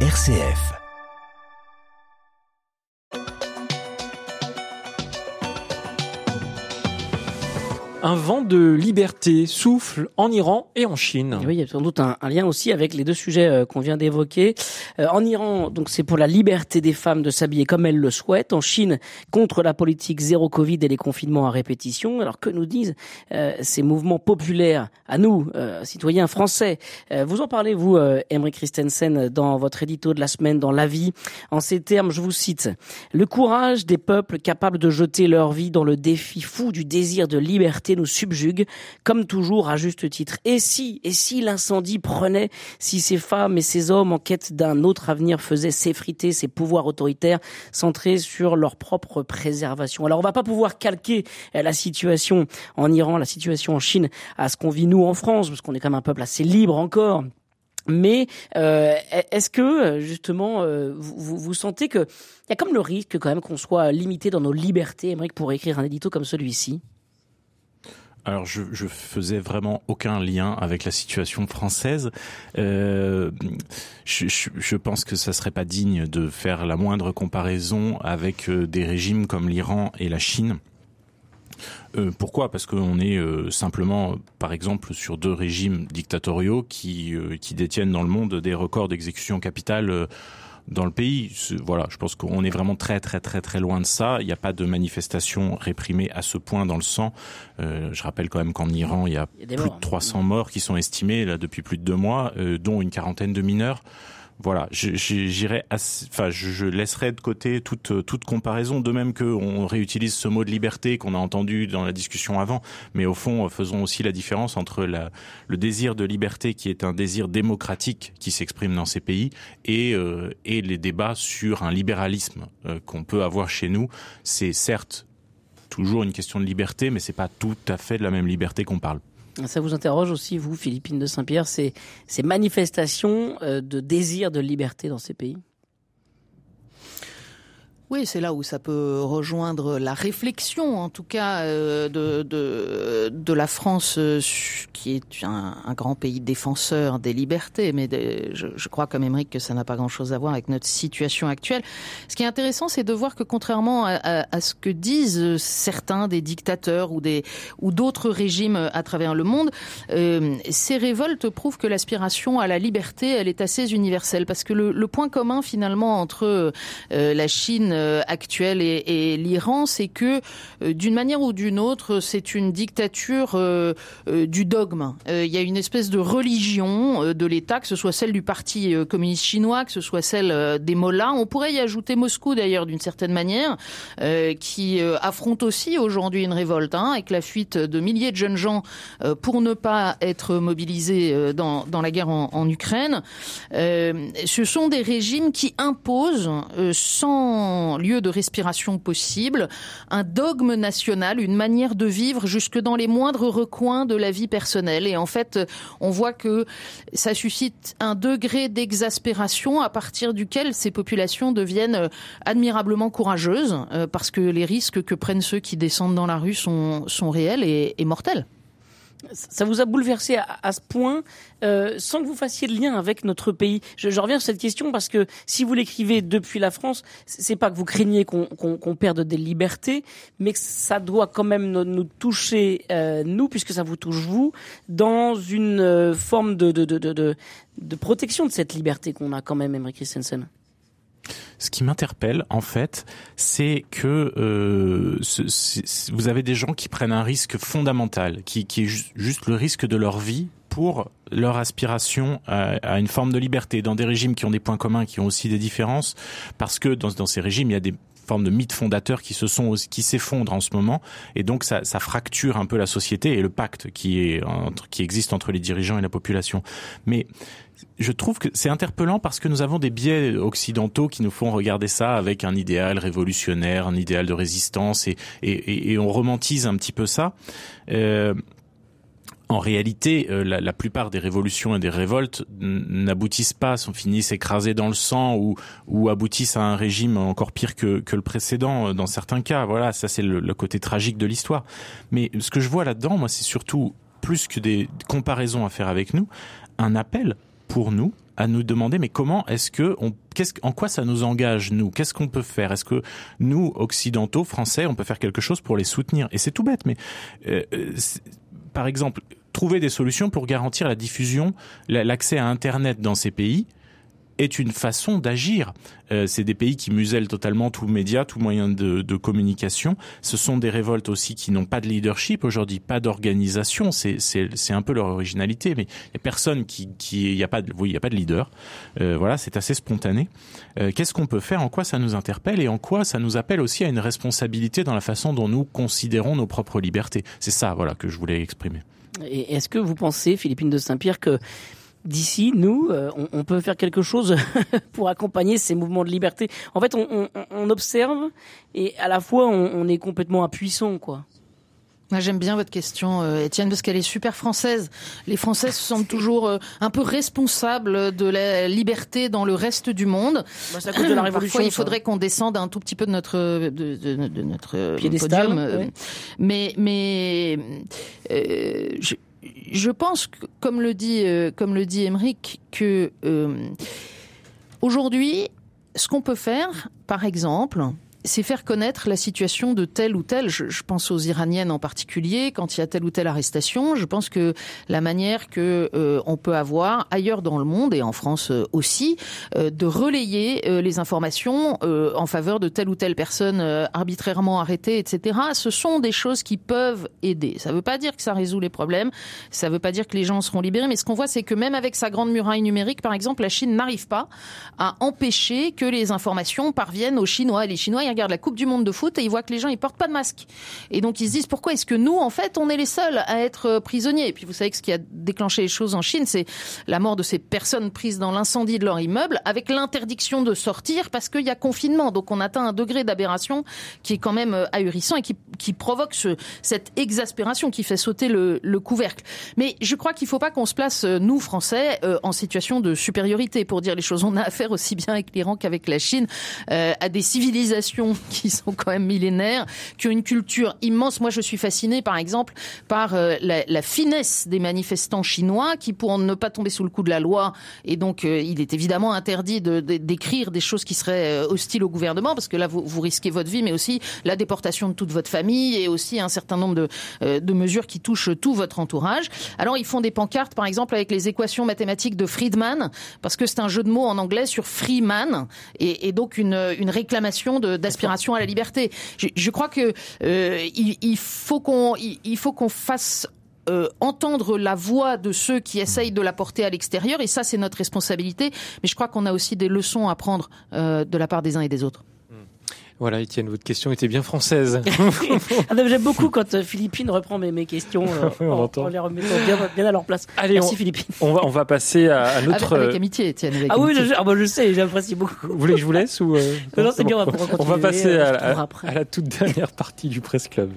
RCF. Un vent de liberté souffle en Iran et en Chine. oui, il y a sans doute un, lien aussi avec les deux sujets euh, qu'on vient d'évoquer. Euh, en Iran, donc c'est pour la liberté des femmes de s'habiller comme elles le souhaitent. En Chine, contre la politique zéro Covid et les confinements à répétition. Alors que nous disent euh, ces mouvements populaires à nous, citoyens français? Vous en parlez, vous, Emery Christensen, dans votre édito de la semaine, dans La Vie. En ces termes, je vous cite, Le courage des peuples capables de jeter leur vie dans le défi fou du désir de liberté nous subjugue, comme toujours à juste titre. Et si, et si l'incendie prenait, si ces femmes et ces hommes en quête d'un autre avenir faisaient s'effriter ces pouvoirs autoritaires centrés sur leur propre préservation? Alors on va pas pouvoir calquer euh, la situation en Iran, la situation en Chine à ce qu'on vit nous en France, parce qu'on est quand même un peuple assez libre encore. Mais euh, est-ce que justement euh, vous, vous, sentez que il y a comme le risque quand même qu'on soit limité dans nos libertés, Émeric, pour écrire un édito comme celui-ci? Alors je, je faisais vraiment aucun lien avec la situation française. Euh, je, je, je, pense que ça serait pas digne de faire la moindre comparaison avec euh, des régimes comme l'Iran et la Chine. Euh, pourquoi? Parce qu'on est euh, simplement, par exemple, sur deux régimes dictatoriaux qui, euh, qui détiennent dans le monde des records d'exécution capitale dans le pays. Voilà, je pense qu'on est vraiment très très très très loin de ça. Il n'y a pas de manifestation réprimée à ce point dans le sang. Euh, je rappelle quand même qu'en Iran, il y a, plus de 300 morts qui sont estimés là depuis plus de deux mois, euh, dont une quarantaine de mineurs voilà, j'irai, enfin, je laisserai de côté toute toute comparaison, de même que on réutilise ce mot de liberté qu'on a entendu dans la discussion avant, mais au fond, faisons aussi la différence entre le désir de liberté qui est un désir démocratique qui s'exprime dans ces pays et euh, les débats sur un libéralisme euh, qu'on peut avoir chez nous. C'est certes toujours une question de liberté, mais c'est pas tout à fait de la même liberté qu'on parle. Ça vous interroge aussi, vous, Philippine de Saint-Pierre, ces, ces manifestations euh, de désir de liberté dans ces pays? Oui, c'est là où ça peut rejoindre la réflexion, en tout cas, euh, de, de, de, la France, euh, qui est un, grand pays défenseur des libertés. Mais je, je, crois, comme Émeric, que ça n'a pas grand-chose à voir avec notre situation actuelle. Ce qui est intéressant, c'est de voir que, contrairement à, à, ce que disent certains des dictateurs ou des ou d'autres régimes à travers le monde, euh, ces révoltes prouvent que l'aspiration à la liberté, elle est assez universelle, parce que le, le point commun finalement entre euh, la Chine actuelle et, l'Iran, c'est que euh, d'une manière ou d'une autre, c'est une dictature euh, du dogme. Il y a une espèce de religion de l'État, que ce soit celle du Parti communiste chinois, que ce soit celle des mollahs. On pourrait y ajouter Moscou d'ailleurs d'une certaine manière, qui affronte aussi aujourd'hui une révolte, hein, avec la fuite de milliers de jeunes gens pour ne pas être mobilisés dans, la guerre en Ukraine. ce sont des régimes qui imposent sans lieu de respiration possible, un dogme national, une manière de vivre jusque dans les moindres recoins de la vie personnelle. Et en fait, on voit que ça suscite un degré d'exaspération à partir duquel ces populations deviennent admirablement courageuses, euh, parce que les risques que prennent ceux qui descendent dans la rue sont, réels et mortels ça vous a bouleversé à, ce point, euh, sans que vous fassiez le lien avec notre pays. Je, je, reviens sur cette question parce que si vous l'écrivez depuis la France, c'est pas que vous craignez qu'on qu perde des libertés, mais que ça doit quand même nous, nous toucher euh, nous, puisque ça vous touche vous, dans une euh, forme de, de, de, de, de protection de cette liberté qu'on a quand même, Emery Christensen. Ce qui m'interpelle, en fait, c'est que euh, vous avez des gens qui prennent un risque fondamental, qui, est juste le risque de leur vie pour leur aspiration à, une forme de liberté. Dans des régimes qui ont des points communs, qui ont aussi des différences, parce que dans ces régimes, il y a des formes de mythes fondateurs qui se sont qui s'effondrent en ce moment et donc ça, ça, fracture un peu la société et le pacte qui est entre, qui existe entre les dirigeants et la population. Mais je trouve que c'est interpellant parce que nous avons des biais occidentaux qui nous font regarder ça avec un idéal révolutionnaire, un idéal de résistance et, et, et on romantise un petit peu ça. Euh, en réalité, euh, la, la, plupart des révolutions et des révoltes n'aboutissent pas, sont finissent écrasées dans le sang ou, ou aboutissent à un régime encore pire que, que le précédent euh, dans certains cas. Voilà, ça c'est le, le, côté tragique de l'histoire. Mais ce que je vois là-dedans, moi, c'est surtout plus que des comparaisons à faire avec nous, un appel pour nous à nous demander mais comment est-ce que on qu'est-ce en quoi ça nous engage nous? Qu'est-ce qu'on peut faire? Est-ce que nous occidentaux français on peut faire quelque chose pour les soutenir? Et c'est tout bête, mais euh, par exemple trouver des solutions pour garantir la diffusion, l'accès à Internet dans ces pays est une façon d'agir. Euh, c'est des pays qui musellent totalement tout média, tout moyen de, de, communication. Ce sont des révoltes aussi qui n'ont pas de leadership aujourd'hui, pas d'organisation. C'est c'est un peu leur originalité, mais il y a personne qui qui y a pas de oui y a pas de leader. Euh, voilà, c'est assez spontané. Euh, Qu'est-ce qu'on peut faire? En quoi ça nous interpelle? Et en quoi ça nous appelle aussi à une responsabilité dans la façon dont nous considérons nos propres libertés? C'est ça, voilà, que je voulais exprimer. Et est-ce que vous pensez, Philippine de Saint-Pierre, que d'ici, nous, euh, on, peut faire quelque chose pour accompagner ces mouvements de liberté. En fait, on, observe et à la fois on, est complètement impuissant, quoi. Moi, j'aime bien votre question, euh, Étienne, parce qu'elle est super française. Les Français se sentent toujours euh, un peu responsables de la liberté dans le reste du monde. Bah, ça de la révolution. Parfois, il faudrait qu'on descende un tout petit peu de notre de, de, de notre piédestal. Mais mais je, je pense, comme le dit, euh, que euh, aujourd'hui, ce qu'on peut faire, par exemple, c'est faire connaître la situation de telle ou telle. Je, je, pense aux Iraniennes en particulier. Quand il y a telle ou telle arrestation, je pense que la manière que euh, on peut avoir ailleurs dans le monde et en France euh, aussi euh, de relayer les informations en faveur de telle ou telle personne arbitrairement arrêtée, etc. Ce sont des choses qui peuvent aider. Ça ne veut pas dire que ça résout les problèmes. Ça ne veut pas dire que les gens seront libérés. Mais ce qu'on voit, c'est que même avec sa grande muraille numérique, par exemple, la Chine n'arrive pas à empêcher que les informations parviennent aux Chinois. Les Chinois, regardent la Coupe du Monde de foot et ils voient que les gens ils portent pas de masque. Et donc ils se disent pourquoi est-ce que nous en fait on est les seuls à être euh, prisonniers? Et puis vous savez que ce qui a déclenché les choses en Chine, c'est la mort de ces personnes prises dans l'incendie de leur immeuble avec l'interdiction de sortir parce qu'il y a confinement. Donc on atteint un degré d'aberration qui est quand même euh, ahurissant et qui, qui provoque ce, cette exaspération qui fait sauter le, le couvercle. Mais je crois qu'il faut pas qu'on se place euh, nous Français en situation de supériorité pour dire les choses. On a affaire aussi bien avec l'Iran qu'avec la Chine à des civilisations qui sont quand même millénaires, qui ont une culture immense. Moi, je suis fascinée, par exemple, par euh, la, finesse des manifestants chinois qui, pour ne pas tomber sous le coup de la loi, et donc euh, il est évidemment interdit d'écrire de, des choses qui seraient euh, hostiles au gouvernement, parce que là, vous, risquez votre vie, mais aussi la déportation de toute votre famille et aussi un certain nombre de, mesures qui touchent tout votre entourage. Alors, ils font des pancartes, par exemple, avec les équations mathématiques de Friedman, parce que c'est un jeu de mots en anglais sur Freeman, et, donc une, réclamation de aspiration à la liberté. Je, crois que euh, faut qu'on fasse euh, entendre la voix de ceux qui essayent de la porter à l'extérieur, et ça c'est notre responsabilité. Mais je crois qu'on a aussi des leçons à prendre euh, de la part des uns et des autres. Voilà, Étienne, votre question était bien française. Ah, j'aime beaucoup quand euh, Philippine reprend mes, mes questions euh, on en, les remettant bien, bien, à leur place. Allez, Merci on, Philippine. On va, on va passer à, à notre... Avec, avec amitié, Étienne. Avec ah amitié. oui, je, ah bah, je sais, j'apprécie beaucoup. Vous voulez que je vous laisse ou... Euh... Non, non c'est bien, on va pouvoir continuer. On va passer euh, à, à, à la toute dernière partie du Presse Club.